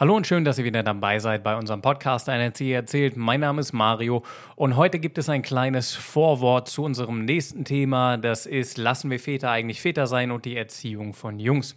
Hallo und schön, dass ihr wieder dabei seid bei unserem Podcast Ein Erzieher erzählt. Mein Name ist Mario und heute gibt es ein kleines Vorwort zu unserem nächsten Thema. Das ist, lassen wir Väter eigentlich Väter sein und die Erziehung von Jungs.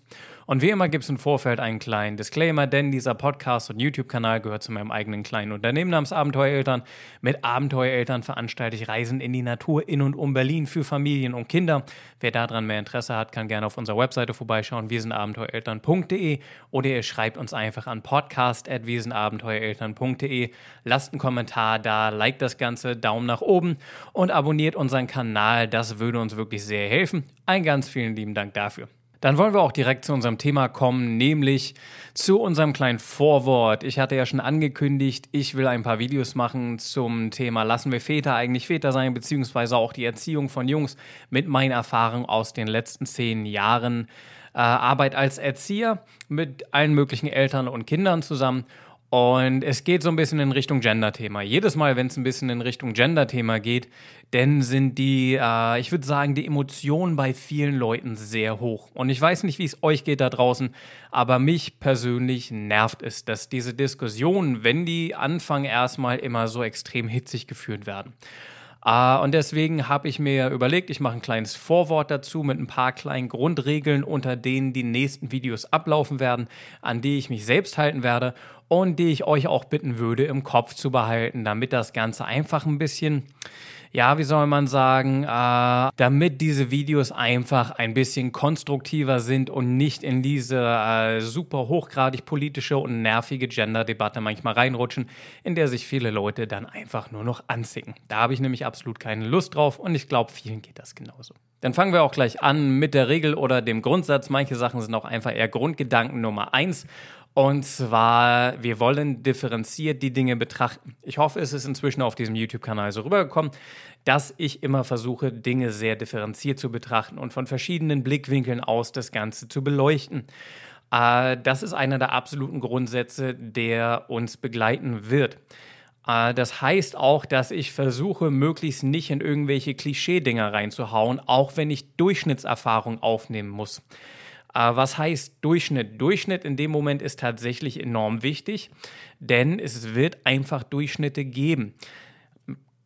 Und wie immer gibt es im Vorfeld einen kleinen Disclaimer, denn dieser Podcast und YouTube-Kanal gehört zu meinem eigenen kleinen Unternehmen namens Abenteuereltern. Mit Abenteuereltern veranstalte ich Reisen in die Natur in und um Berlin für Familien und Kinder. Wer daran mehr Interesse hat, kann gerne auf unserer Webseite vorbeischauen, wir sind abenteuereltern.de oder ihr schreibt uns einfach an podcast.wiesenabenteuereltern.de. Lasst einen Kommentar da, liked das Ganze, Daumen nach oben und abonniert unseren Kanal. Das würde uns wirklich sehr helfen. Ein ganz vielen lieben Dank dafür. Dann wollen wir auch direkt zu unserem Thema kommen, nämlich zu unserem kleinen Vorwort. Ich hatte ja schon angekündigt, ich will ein paar Videos machen zum Thema Lassen wir Väter eigentlich Väter sein, beziehungsweise auch die Erziehung von Jungs mit meinen Erfahrungen aus den letzten zehn Jahren äh, Arbeit als Erzieher mit allen möglichen Eltern und Kindern zusammen. Und es geht so ein bisschen in Richtung Gender-Thema. Jedes Mal, wenn es ein bisschen in Richtung Gender-Thema geht, dann sind die, äh, ich würde sagen, die Emotionen bei vielen Leuten sehr hoch. Und ich weiß nicht, wie es euch geht da draußen, aber mich persönlich nervt es, dass diese Diskussionen, wenn die anfangen, erstmal immer so extrem hitzig geführt werden. Uh, und deswegen habe ich mir überlegt, ich mache ein kleines Vorwort dazu mit ein paar kleinen Grundregeln, unter denen die nächsten Videos ablaufen werden, an die ich mich selbst halten werde und die ich euch auch bitten würde, im Kopf zu behalten, damit das Ganze einfach ein bisschen ja, wie soll man sagen, äh, damit diese Videos einfach ein bisschen konstruktiver sind und nicht in diese äh, super hochgradig politische und nervige Gender-Debatte manchmal reinrutschen, in der sich viele Leute dann einfach nur noch anzicken. Da habe ich nämlich absolut keine Lust drauf und ich glaube, vielen geht das genauso. Dann fangen wir auch gleich an mit der Regel oder dem Grundsatz. Manche Sachen sind auch einfach eher Grundgedanken Nummer eins. Und zwar, wir wollen differenziert die Dinge betrachten. Ich hoffe, es ist inzwischen auf diesem YouTube-Kanal so rübergekommen, dass ich immer versuche, Dinge sehr differenziert zu betrachten und von verschiedenen Blickwinkeln aus das Ganze zu beleuchten. Äh, das ist einer der absoluten Grundsätze, der uns begleiten wird. Äh, das heißt auch, dass ich versuche, möglichst nicht in irgendwelche Klischee-Dinger reinzuhauen, auch wenn ich Durchschnittserfahrung aufnehmen muss. Äh, was heißt Durchschnitt? Durchschnitt in dem Moment ist tatsächlich enorm wichtig, denn es wird einfach Durchschnitte geben.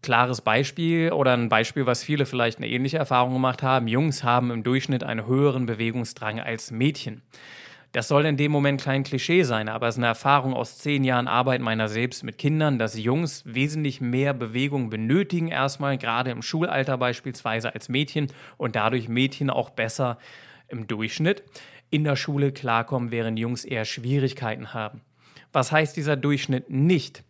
Klares Beispiel oder ein Beispiel, was viele vielleicht eine ähnliche Erfahrung gemacht haben. Jungs haben im Durchschnitt einen höheren Bewegungsdrang als Mädchen. Das soll in dem Moment kein Klischee sein, aber es ist eine Erfahrung aus zehn Jahren Arbeit meiner selbst mit Kindern, dass Jungs wesentlich mehr Bewegung benötigen, erstmal gerade im Schulalter beispielsweise als Mädchen und dadurch Mädchen auch besser im Durchschnitt in der Schule klarkommen, während Jungs eher Schwierigkeiten haben. Was heißt dieser Durchschnitt nicht?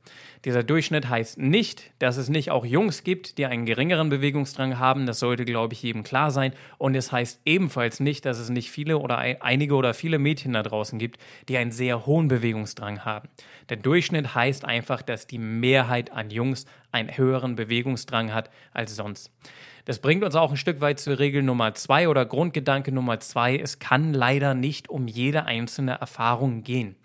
Dieser Durchschnitt heißt nicht, dass es nicht auch Jungs gibt, die einen geringeren Bewegungsdrang haben. Das sollte, glaube ich, jedem klar sein. Und es heißt ebenfalls nicht, dass es nicht viele oder einige oder viele Mädchen da draußen gibt, die einen sehr hohen Bewegungsdrang haben. Der Durchschnitt heißt einfach, dass die Mehrheit an Jungs einen höheren Bewegungsdrang hat als sonst. Das bringt uns auch ein Stück weit zur Regel Nummer zwei oder Grundgedanke Nummer zwei. Es kann leider nicht um jede einzelne Erfahrung gehen.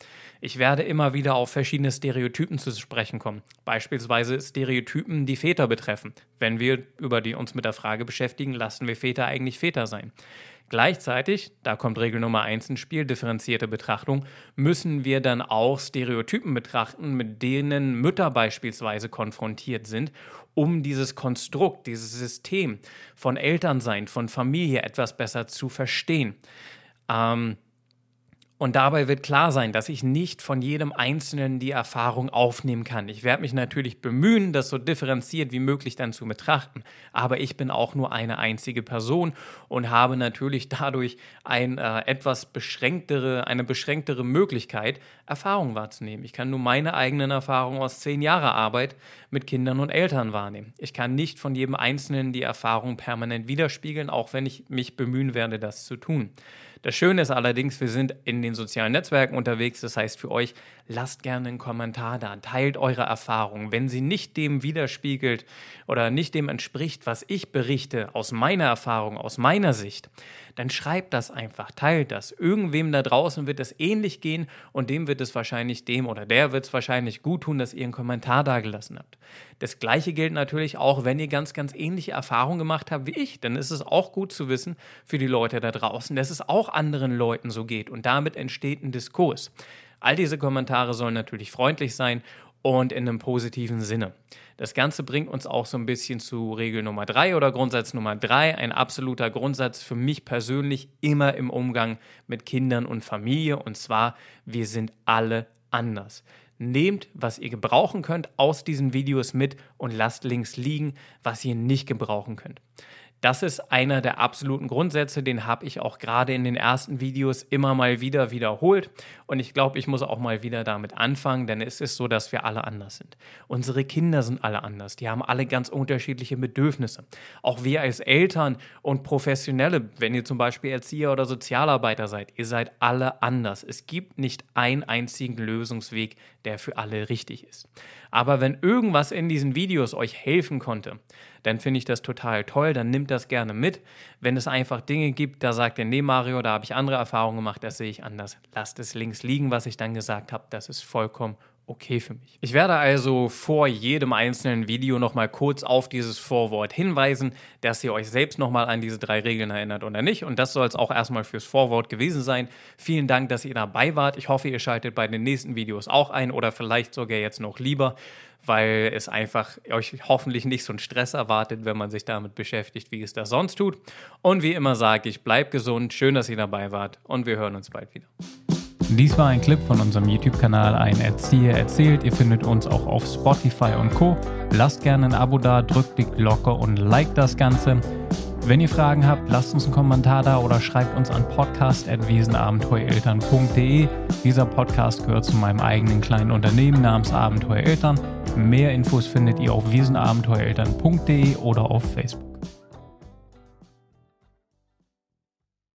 Ich werde immer wieder auf verschiedene Stereotypen zu sprechen kommen. Beispielsweise Stereotypen, die Väter betreffen. Wenn wir über die uns mit der Frage beschäftigen, lassen wir Väter eigentlich Väter sein. Gleichzeitig, da kommt Regel Nummer eins ins Spiel, differenzierte Betrachtung, müssen wir dann auch Stereotypen betrachten, mit denen Mütter beispielsweise konfrontiert sind, um dieses Konstrukt, dieses System von Elternsein, von Familie etwas besser zu verstehen. Ähm, und dabei wird klar sein, dass ich nicht von jedem Einzelnen die Erfahrung aufnehmen kann. Ich werde mich natürlich bemühen, das so differenziert wie möglich dann zu betrachten. Aber ich bin auch nur eine einzige Person und habe natürlich dadurch ein, äh, etwas beschränktere, eine beschränktere Möglichkeit, Erfahrung wahrzunehmen. Ich kann nur meine eigenen Erfahrungen aus zehn Jahren Arbeit mit Kindern und Eltern wahrnehmen. Ich kann nicht von jedem Einzelnen die Erfahrung permanent widerspiegeln, auch wenn ich mich bemühen werde, das zu tun. Das Schöne ist allerdings, wir sind in den sozialen Netzwerken unterwegs. Das heißt für euch, lasst gerne einen Kommentar da, teilt eure Erfahrungen. Wenn sie nicht dem widerspiegelt oder nicht dem entspricht, was ich berichte, aus meiner Erfahrung, aus meiner Sicht, dann schreibt das einfach, teilt das. Irgendwem da draußen wird es ähnlich gehen und dem wird es wahrscheinlich, dem oder der wird es wahrscheinlich gut tun, dass ihr einen Kommentar dagelassen habt. Das gleiche gilt natürlich auch, wenn ihr ganz, ganz ähnliche Erfahrungen gemacht habt wie ich. Dann ist es auch gut zu wissen für die Leute da draußen, dass es auch anderen Leuten so geht und damit entsteht ein Diskurs. All diese Kommentare sollen natürlich freundlich sein und in einem positiven Sinne. Das Ganze bringt uns auch so ein bisschen zu Regel Nummer drei oder Grundsatz Nummer drei. Ein absoluter Grundsatz für mich persönlich immer im Umgang mit Kindern und Familie. Und zwar, wir sind alle anders. Nehmt, was ihr gebrauchen könnt aus diesen Videos mit und lasst links liegen, was ihr nicht gebrauchen könnt. Das ist einer der absoluten Grundsätze, den habe ich auch gerade in den ersten Videos immer mal wieder wiederholt. Und ich glaube, ich muss auch mal wieder damit anfangen, denn es ist so, dass wir alle anders sind. Unsere Kinder sind alle anders. Die haben alle ganz unterschiedliche Bedürfnisse. Auch wir als Eltern und Professionelle, wenn ihr zum Beispiel Erzieher oder Sozialarbeiter seid, ihr seid alle anders. Es gibt nicht einen einzigen Lösungsweg, der für alle richtig ist. Aber wenn irgendwas in diesen Videos euch helfen konnte, dann finde ich das total toll, dann nimmt das gerne mit. Wenn es einfach Dinge gibt, da sagt ihr, nee Mario, da habe ich andere Erfahrungen gemacht, das sehe ich anders. Lasst es links liegen, was ich dann gesagt habe, das ist vollkommen okay für mich. Ich werde also vor jedem einzelnen Video nochmal kurz auf dieses Vorwort hinweisen, dass ihr euch selbst nochmal an diese drei Regeln erinnert oder nicht. Und das soll es auch erstmal fürs Vorwort gewesen sein. Vielen Dank, dass ihr dabei wart. Ich hoffe, ihr schaltet bei den nächsten Videos auch ein oder vielleicht sogar jetzt noch lieber, weil es einfach euch hoffentlich nicht so einen Stress erwartet, wenn man sich damit beschäftigt, wie es das sonst tut. Und wie immer sage ich, bleibt gesund, schön, dass ihr dabei wart und wir hören uns bald wieder. Dies war ein Clip von unserem YouTube-Kanal Ein Erzieher erzählt. Ihr findet uns auch auf Spotify und Co. Lasst gerne ein Abo da, drückt die Glocke und liked das Ganze. Wenn ihr Fragen habt, lasst uns einen Kommentar da oder schreibt uns an podcast.wiesenabenteuereltern.de. Dieser Podcast gehört zu meinem eigenen kleinen Unternehmen namens Abenteuereltern. Mehr Infos findet ihr auf wiesenabenteuereltern.de oder auf Facebook.